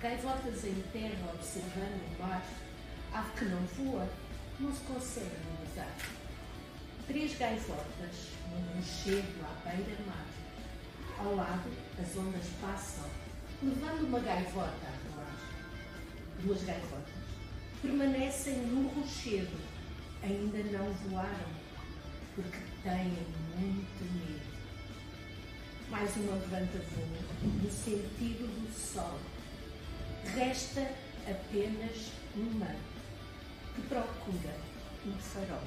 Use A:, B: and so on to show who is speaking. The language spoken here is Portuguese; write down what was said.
A: Gaivotas em terra observando o mar, ave que não voa, não se consegue notar. Três gaivotas num rochedo à beira-mar. Ao lado, as ondas passam, levando uma gaivota a voar. Duas gaivotas permanecem no rochedo, ainda não voaram, porque têm muito medo. Mais uma levanta voo no sentido do sol. Resta apenas uma que procura um farol.